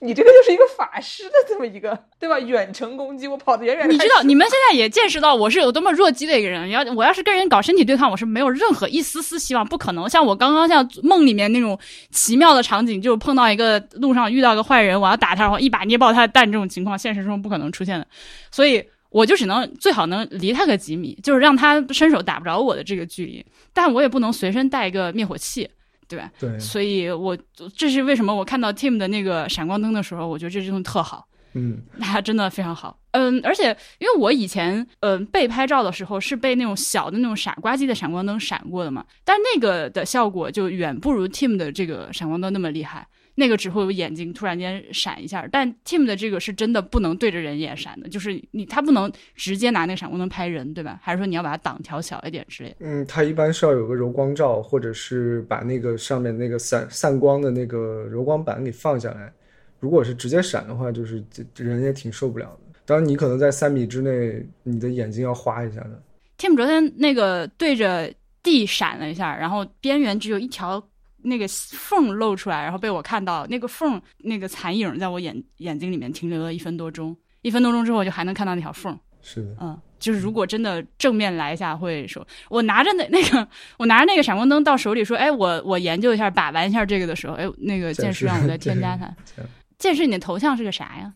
你这个就是一个法师的这么一个，对吧？远程攻击，我跑得远远的。你知道，你们现在也见识到我是有多么弱鸡的一个人。要我要是跟人搞身体对抗，我是没有任何一丝丝希望，不可能。像我刚刚像梦里面那种奇妙的场景，就是碰到一个路上遇到个坏人，我要打他，然后一把捏爆他的蛋，这种情况现实中不可能出现的。所以我就只能最好能离他个几米，就是让他伸手打不着我的这个距离。但我也不能随身带一个灭火器，对吧？对，所以我这是为什么我看到 Tim 的那个闪光灯的时候，我觉得这东西特好。嗯它真的非常好。嗯，而且因为我以前嗯被拍照的时候是被那种小的那种傻瓜机的闪光灯闪过的嘛，但那个的效果就远不如 Tim 的这个闪光灯那么厉害。那个只会有眼睛突然间闪一下，但 Tim 的这个是真的不能对着人眼闪的，就是你他不能直接拿那个闪光灯拍人，对吧？还是说你要把它档调小一点之类的？嗯，它一般是要有个柔光罩，或者是把那个上面那个散散光的那个柔光板给放下来。如果是直接闪的话，就是这这人也挺受不了的。当然，你可能在三米之内，你的眼睛要花一下的。Tim 昨天那个对着地闪了一下，然后边缘只有一条那个缝露出来，然后被我看到那个缝那个残影在我眼眼睛里面停留了一分多钟，一分多钟之后我就还能看到那条缝。是的，嗯，就是如果真的正面来一下，会说，我拿着那那个，我拿着那个闪光灯到手里说，哎，我我研究一下，把玩一下这个的时候，哎，那个剑士让我再 添加它。这样剑士，你的头像是个啥呀？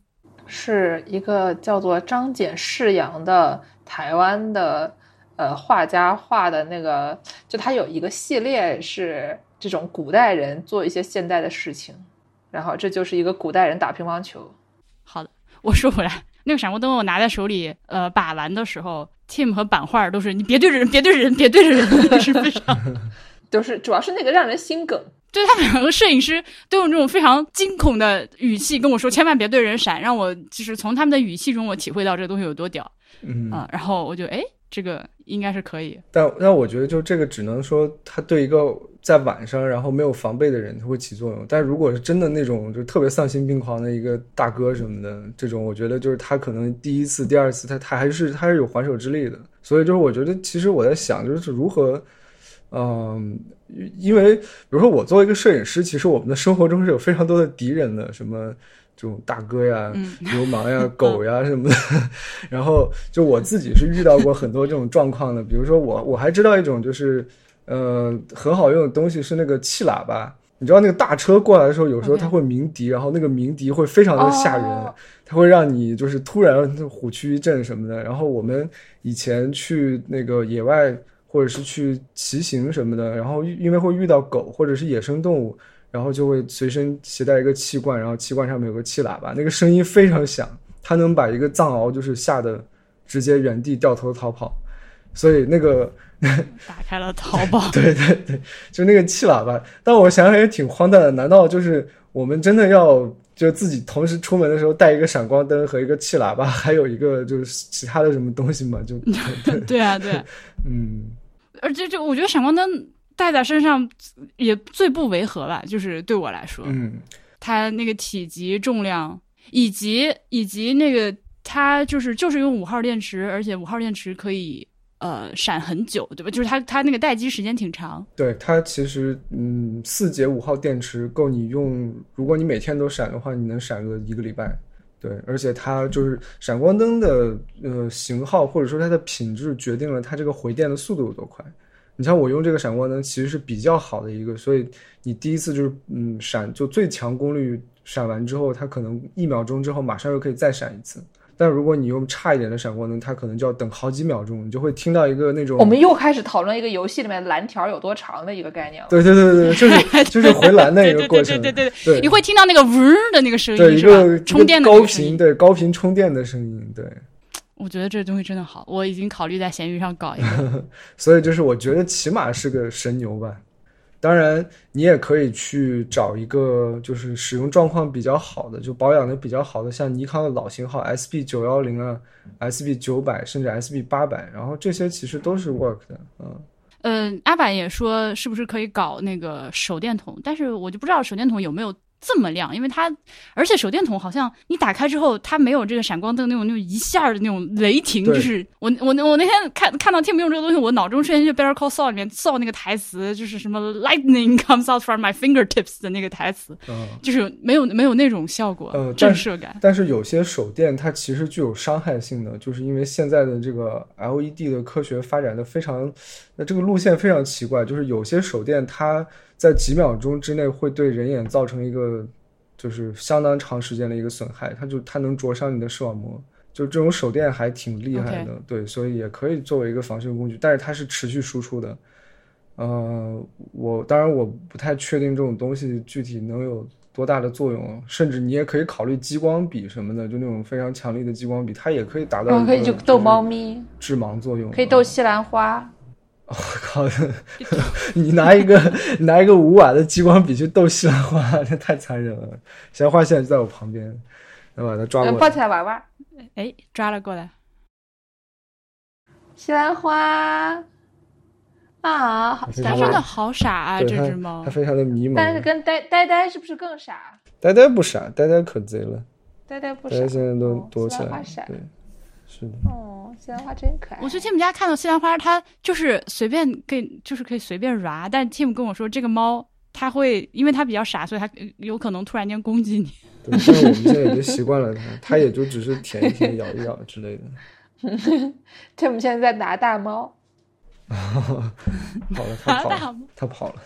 是一个叫做张简世阳的台湾的呃画家画的那个，就他有一个系列是这种古代人做一些现代的事情，然后这就是一个古代人打乒乓球。好的，我说回来，那个闪光灯我拿在手里，呃，把玩的时候，Tim 和版画都是你别对着人，别对着人，别对着人，是非常 就是主要是那个让人心梗，对他们两个摄影师都用这种非常惊恐的语气跟我说，千万别对人闪，让我就是从他们的语气中我体会到这个东西有多屌嗯啊、然后我就哎，这个应该是可以。但但我觉得就这个只能说，他对一个在晚上然后没有防备的人，他会起作用。但如果是真的那种就特别丧心病狂的一个大哥什么的，这种我觉得就是他可能第一次、第二次他他还是他是有还手之力的。所以就是我觉得其实我在想，就是如何，嗯，因为比如说我作为一个摄影师，其实我们的生活中是有非常多的敌人的，什么。这种大哥呀、嗯流氓呀、狗呀什么的，然后就我自己是遇到过很多这种状况的。比如说我我还知道一种就是，呃，很好用的东西是那个气喇叭。你知道那个大车过来的时候，有时候它会鸣笛，然后那个鸣笛会非常的吓人，哦它会让你就是突然虎躯一震什么的。然后我们以前去那个野外或者是去骑行什么的，然后因为会遇到狗或者是野生动物，然后就会随身携带一个气罐，然后气罐上面有个气喇叭，那个声音非常响，它能把一个藏獒就是吓得直接原地掉头逃跑。所以那个打开了淘宝，对对对，就那个气喇叭。但我想想也挺荒诞的，难道就是我们真的要就自己同时出门的时候带一个闪光灯和一个气喇叭，还有一个就是其他的什么东西吗？就 对，啊，对啊，嗯，而且就我觉得闪光灯带在身上也最不违和吧，就是对我来说，嗯它那个体积、重量，以及以及那个它就是就是用五号电池，而且五号电池可以呃闪很久，对吧？就是它它那个待机时间挺长。对它其实嗯，四节五号电池够你用，如果你每天都闪的话，你能闪个一个礼拜。对，而且它就是闪光灯的呃型号或者说它的品质决定了它这个回电的速度有多快。你像我用这个闪光灯其实是比较好的一个，所以你第一次就是嗯闪就最强功率闪完之后，它可能一秒钟之后马上又可以再闪一次。但如果你用差一点的闪光灯，它可能就要等好几秒钟，你就会听到一个那种我们又开始讨论一个游戏里面蓝条有多长的一个概念了。对对对对，就是就是回蓝的一个过程，对对对对对你会听到那个嗡的那个声音对一个？充电的高。频对高频充电的声音，对，我觉得这东西真的好，我已经考虑在闲鱼上搞一个。所以就是我觉得起码是个神牛吧。当然，你也可以去找一个就是使用状况比较好的，就保养的比较好的，像尼康的老型号 SB 九幺零啊、SB 九百甚至 SB 八百，然后这些其实都是 work 的，嗯。嗯，阿板也说是不是可以搞那个手电筒，但是我就不知道手电筒有没有这么亮，因为它，而且手电筒好像你打开之后，它没有这个闪光灯那种那种一下的那种雷霆，就是我我我那天看看到 Tim 用这个东西，我脑中瞬间就 Better Call Saul 里面 Saul 那个台词，就是什么 Lightning comes out from my fingertips 的那个台词，嗯就是没有没有那种效果，呃震慑感。但是有些手电它其实具有伤害性的，就是因为现在的这个 LED 的科学发展的非常，那这个路线非常奇怪，就是有些手电它在几秒钟之内会对人眼造成一个就是相当长时间的一个损害，它就它能灼伤你的视网膜。就这种手电还挺厉害的对，所以也可以作为一个防身工具，但是它是持续输出的。呃，我当然我不太确定这种东西具体能有多大的作用，甚至你也可以考虑激光笔什么的，就那种非常强力的激光笔，它也可以达到可以就逗猫咪，致盲作用，可以逗西兰花。我靠！你拿一个 拿一个五瓦的激光笔去逗西兰花，这太残忍了。西兰花现在就在我旁边，要把它抓嗯，抱过来。起来玩玩。哎，抓了过来，西兰花啊，好它它兰花。真的好傻啊，这只猫它。非常的迷茫但是茫。跟呆呆呆是不是更傻？呆呆不傻，呆呆可贼了，呆呆不傻。呆呆现在都哦躲起来。对，是的。哦，西兰花真可爱。我去 Tim 家看到西兰花，它就是随便给，就是可以随便 ra，但 Tim 跟我说这个猫它会，因为它比较傻，所以它呃有可能突然间攻击你。对，但是我们现在已经习惯了它，它也就只是舔一舔、咬一咬之类的。Tim 现在在拿大猫。好了，它跑了，大猫它跑了。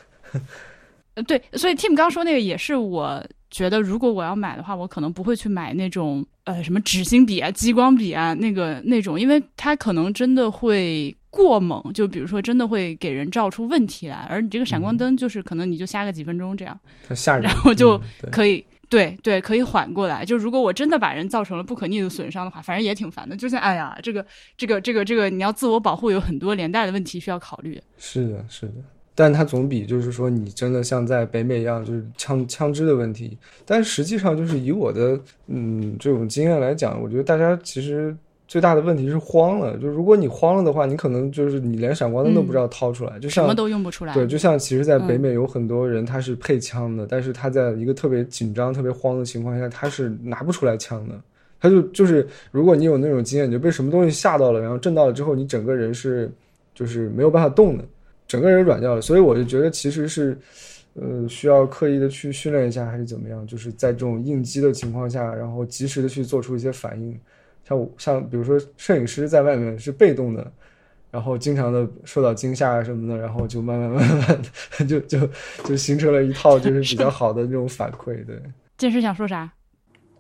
呃，对，所以 Tim 刚说那个也是我觉得，如果我要买的话，我可能不会去买那种呃什么纸芯笔啊、激光笔啊那个那种，因为它可能真的会过猛，就比如说真的会给人照出问题来，而你这个闪光灯就是可能你就瞎个几分钟这样。它吓人。然后就可以。对对，可以缓过来。就如果我真的把人造成了不可逆的损伤的话，反正也挺烦的。就像哎呀，这个这个这个这个，你要自我保护，有很多连带的问题需要考虑。是的，是的。但它总比就是说你真的像在北美一样，就是枪枪支的问题。但实际上就是以我的嗯这种经验来讲，我觉得大家其实最大的问题是慌了。就如果你慌了的话，你可能就是你连闪光灯都不知道掏出来，就像什么都用不出来。对，就像其实，在北美有很多人他是配枪的，但是他在一个特别紧张、特别慌的情况下，他是拿不出来枪的。他就就是，如果你有那种经验，你就被什么东西吓到了，然后震到了之后，你整个人是就是没有办法动的，整个人软掉了。所以我就觉得其实是，呃，需要刻意的去训练一下，还是怎么样，就是在这种应激的情况下，然后及时的去做出一些反应。像我像比如说摄影师在外面是被动的。然后经常的受到惊吓啊什么的，然后就慢慢慢慢的 就就就形成了一套就是比较好的那种反馈。对，剑师想说啥？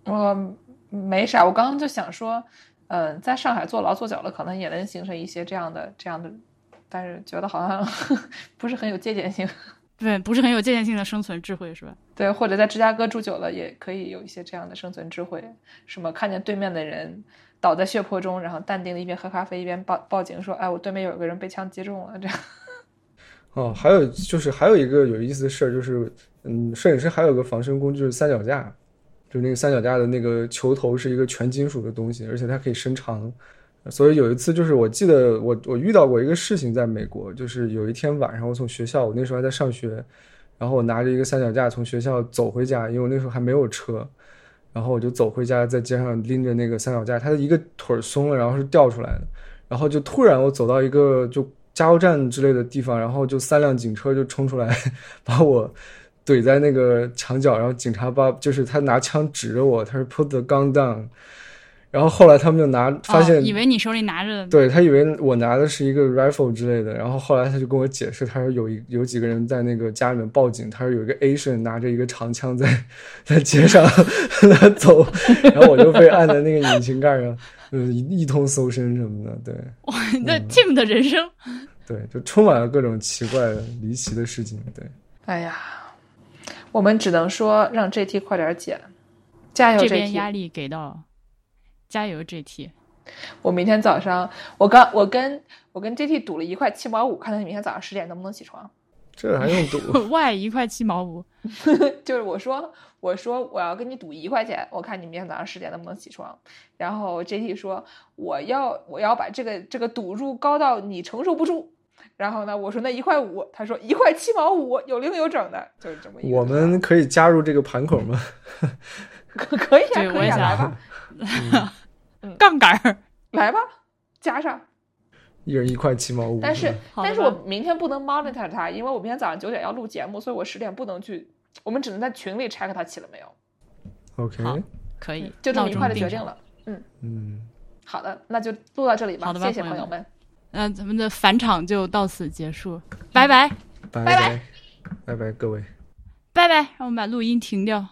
我没啥，我刚刚就想说，呃、在上海坐牢坐久了，可能也能形成一些这样的这样的，但是觉得好像 不是很有借鉴性。对，不是很有借鉴性的生存智慧是吧？对，或者在芝加哥住久了，也可以有一些这样的生存智慧，什么看见对面的人倒在血泊中，然后淡定的一边喝咖啡一边报报警说：“哎，我对面有个人被枪击中了。”这样。哦，还有就是还有一个有意思的事儿，就是嗯，摄影师还有个防身工具是三脚架，就是那个三脚架的那个球头是一个全金属的东西，而且它可以伸长。所以有一次，就是我记得我我遇到过一个事情，在美国，就是有一天晚上，我从学校，我那时候还在上学，然后我拿着一个三脚架从学校走回家，因为我那时候还没有车，然后我就走回家，在街上拎着那个三脚架，它的一个腿松了，然后是掉出来的，然后就突然我走到一个就加油站之类的地方，然后就三辆警车就冲出来，把我怼在那个墙角，然后警察把就是他拿枪指着我，他说 put the gun down。然后后来他们就拿发现，哦、以为你手里拿着，对他以为我拿的是一个 rifle 之类的。然后后来他就跟我解释，他说有一有几个人在那个家里面报警，他说有一个 Asian 拿着一个长枪在在街上 走，然后我就被按在那个引擎盖上，嗯，一通搜身什么的。对，哇，那 Tim 的人生，嗯、对，就充满了各种奇怪的、离奇的事情。对，哎呀，我们只能说让 GT 快点减，加油！这边压力给到。加油，JT！我明天早上，我刚我跟我跟 JT 赌了一块七毛五，看他明天早上十点能不能起床。这还用赌？Y 一块七毛五，就是我说我说我要跟你赌一块钱，我看你明天早上十点能不能起床。然后 JT 说我要我要把这个这个赌注高到你承受不住。然后呢，我说那一块五，他说一块七毛五，有零有整的，就是这么一个。我们可以加入这个盘口吗？可可以啊，可以啊，来吧。嗯、杠杆儿，来吧，加上，一人一块七毛五。但是，但是我明天不能 monitor 他，因为我明天早上九点要录节目，所以我十点不能去，我们只能在群里 check 他起了没有。OK，可以，就这么愉快的决定了。嗯嗯，好的，那就录到这里吧。好的吧，谢谢朋友们。那咱们的返场就到此结束，拜拜，拜拜拜拜拜各位，拜拜，让我们把录音停掉。